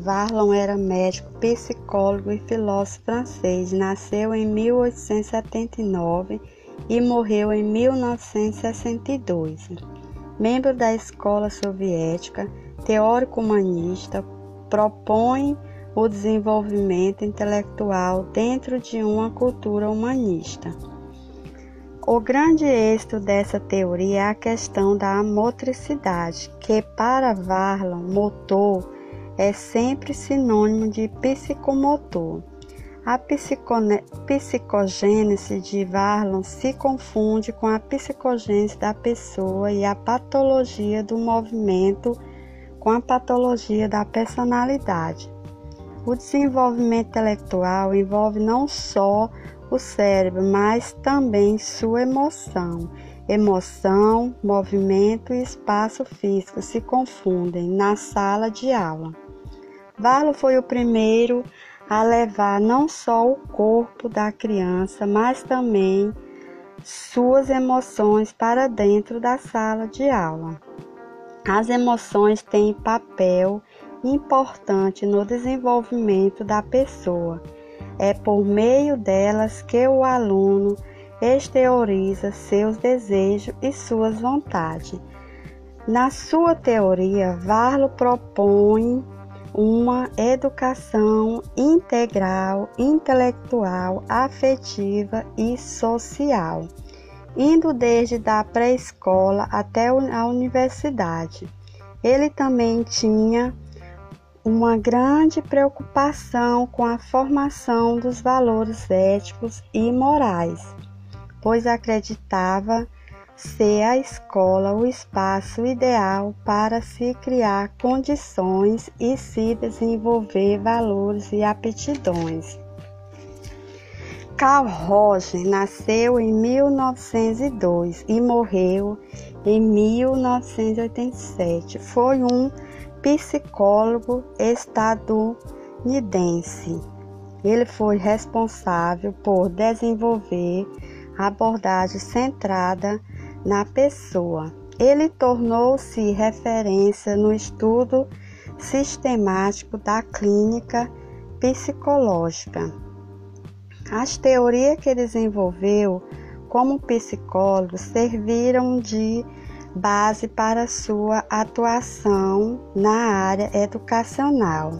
Varlon era médico, psicólogo e filósofo francês. Nasceu em 1879 e morreu em 1962. Membro da escola soviética, teórico humanista, propõe o desenvolvimento intelectual dentro de uma cultura humanista. O grande êxito dessa teoria é a questão da motricidade, que para Varlon, motor é sempre sinônimo de psicomotor. A psicogênese de Varlon se confunde com a psicogênese da pessoa e a patologia do movimento com a patologia da personalidade. O desenvolvimento intelectual envolve não só o cérebro, mas também sua emoção. Emoção, movimento e espaço físico se confundem na sala de aula. Varlo foi o primeiro a levar não só o corpo da criança, mas também suas emoções para dentro da sala de aula. As emoções têm papel importante no desenvolvimento da pessoa. É por meio delas que o aluno exterioriza seus desejos e suas vontades. Na sua teoria, Varlo propõe uma educação integral, intelectual, afetiva e social, indo desde a pré-escola até a universidade. Ele também tinha uma grande preocupação com a formação dos valores éticos e morais, pois acreditava ser a escola o espaço ideal para se criar condições e se desenvolver valores e aptidões. Carl Roger nasceu em 1902 e morreu em 1987. Foi um psicólogo estadunidense. Ele foi responsável por desenvolver abordagem centrada na pessoa. Ele tornou-se referência no estudo sistemático da clínica psicológica. As teorias que desenvolveu como psicólogo serviram de base para sua atuação na área educacional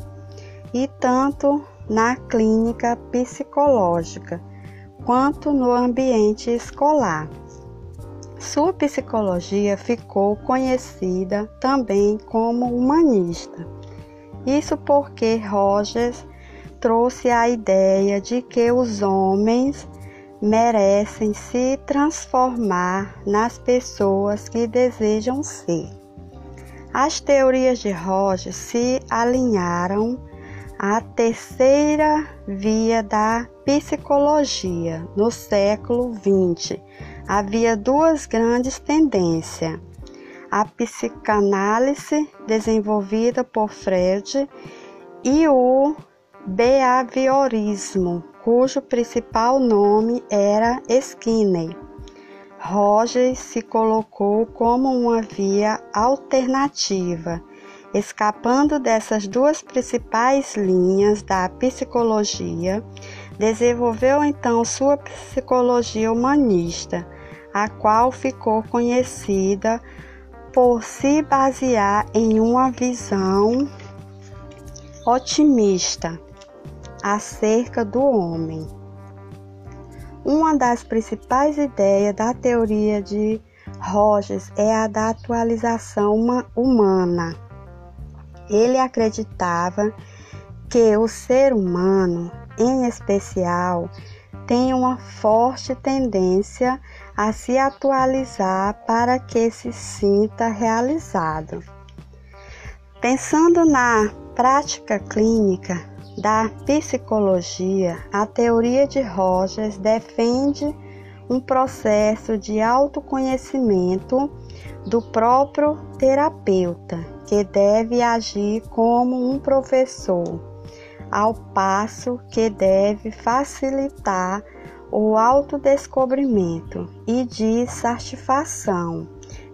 e tanto na clínica psicológica quanto no ambiente escolar. Sua psicologia ficou conhecida também como humanista. Isso porque Rogers trouxe a ideia de que os homens merecem se transformar nas pessoas que desejam ser. As teorias de Roger se alinharam à terceira via da psicologia no século XX. Havia duas grandes tendências: a psicanálise desenvolvida por Freud e o behaviorismo cujo principal nome era Skinner. Rogers se colocou como uma via alternativa, escapando dessas duas principais linhas da psicologia, desenvolveu então sua psicologia humanista, a qual ficou conhecida por se basear em uma visão otimista acerca do homem. Uma das principais ideias da teoria de Rogers é a da atualização humana. Ele acreditava que o ser humano, em especial, tem uma forte tendência a se atualizar para que se sinta realizado. Pensando na prática clínica, da psicologia, a teoria de Rogers defende um processo de autoconhecimento do próprio terapeuta, que deve agir como um professor, ao passo que deve facilitar o autodescobrimento e de satisfação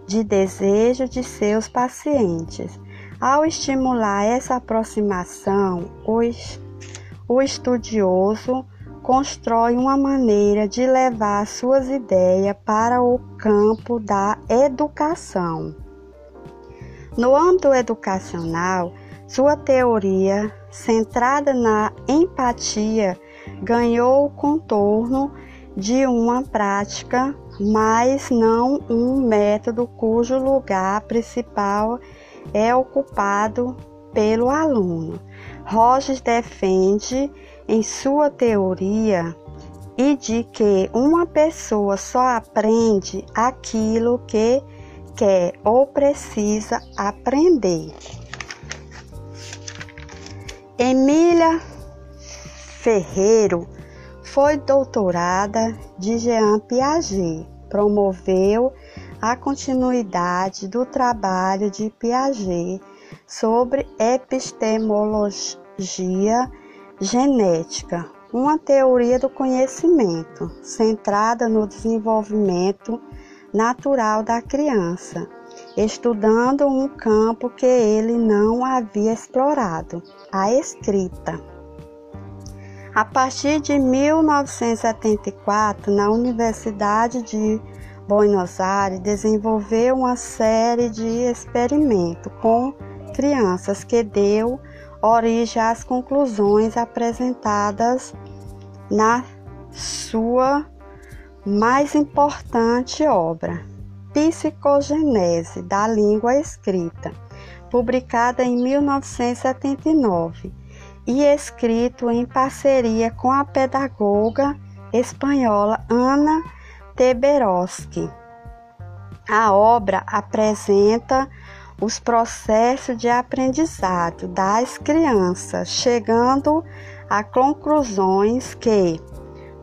de desejo de seus pacientes Ao estimular essa aproximação, o estudioso constrói uma maneira de levar suas ideias para o campo da educação. No âmbito educacional, sua teoria, centrada na empatia, ganhou o contorno de uma prática, mas não um método cujo lugar principal é ocupado pelo aluno. Rogers defende em sua teoria e de que uma pessoa só aprende aquilo que quer ou precisa aprender. Emília Ferreiro foi doutorada de Jean Piaget. Promoveu a continuidade do trabalho de Piaget sobre epistemologia genética, uma teoria do conhecimento centrada no desenvolvimento natural da criança, estudando um campo que ele não havia explorado, a escrita. A partir de 1974, na Universidade de Buenos Aires, desenvolveu uma série de experimentos com crianças que deu origem às conclusões apresentadas na sua mais importante obra, Psicogenese da Língua Escrita, publicada em 1979 e escrito em parceria com a pedagoga espanhola Ana Teberoski. A obra apresenta os processos de aprendizado das crianças, chegando a conclusões que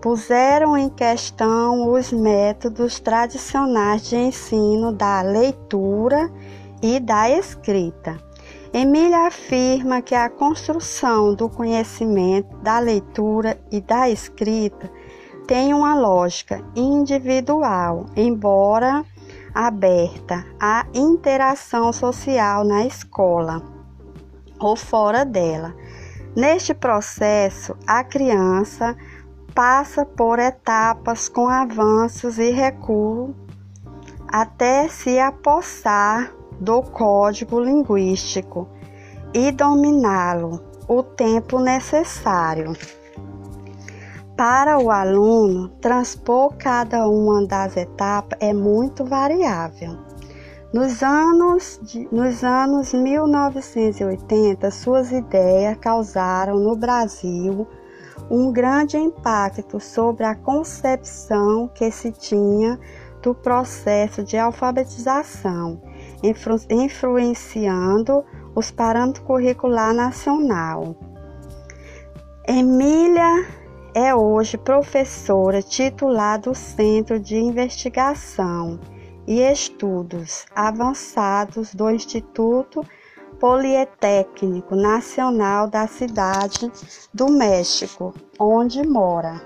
puseram em questão os métodos tradicionais de ensino da leitura e da escrita. Emília afirma que a construção do conhecimento da leitura e da escrita tem uma lógica individual, embora aberta à interação social na escola ou fora dela. Neste processo, a criança passa por etapas com avanços e recuo até se apossar do código linguístico e dominá-lo o tempo necessário. Para o aluno, transpor cada uma das etapas é muito variável. Nos anos, de, nos anos 1980, suas ideias causaram no Brasil um grande impacto sobre a concepção que se tinha do processo de alfabetização, influ, influenciando os parâmetros curricular nacional. Emília é hoje professora titular do Centro de Investigação e Estudos Avançados do Instituto Politécnico Nacional da Cidade do México, onde mora.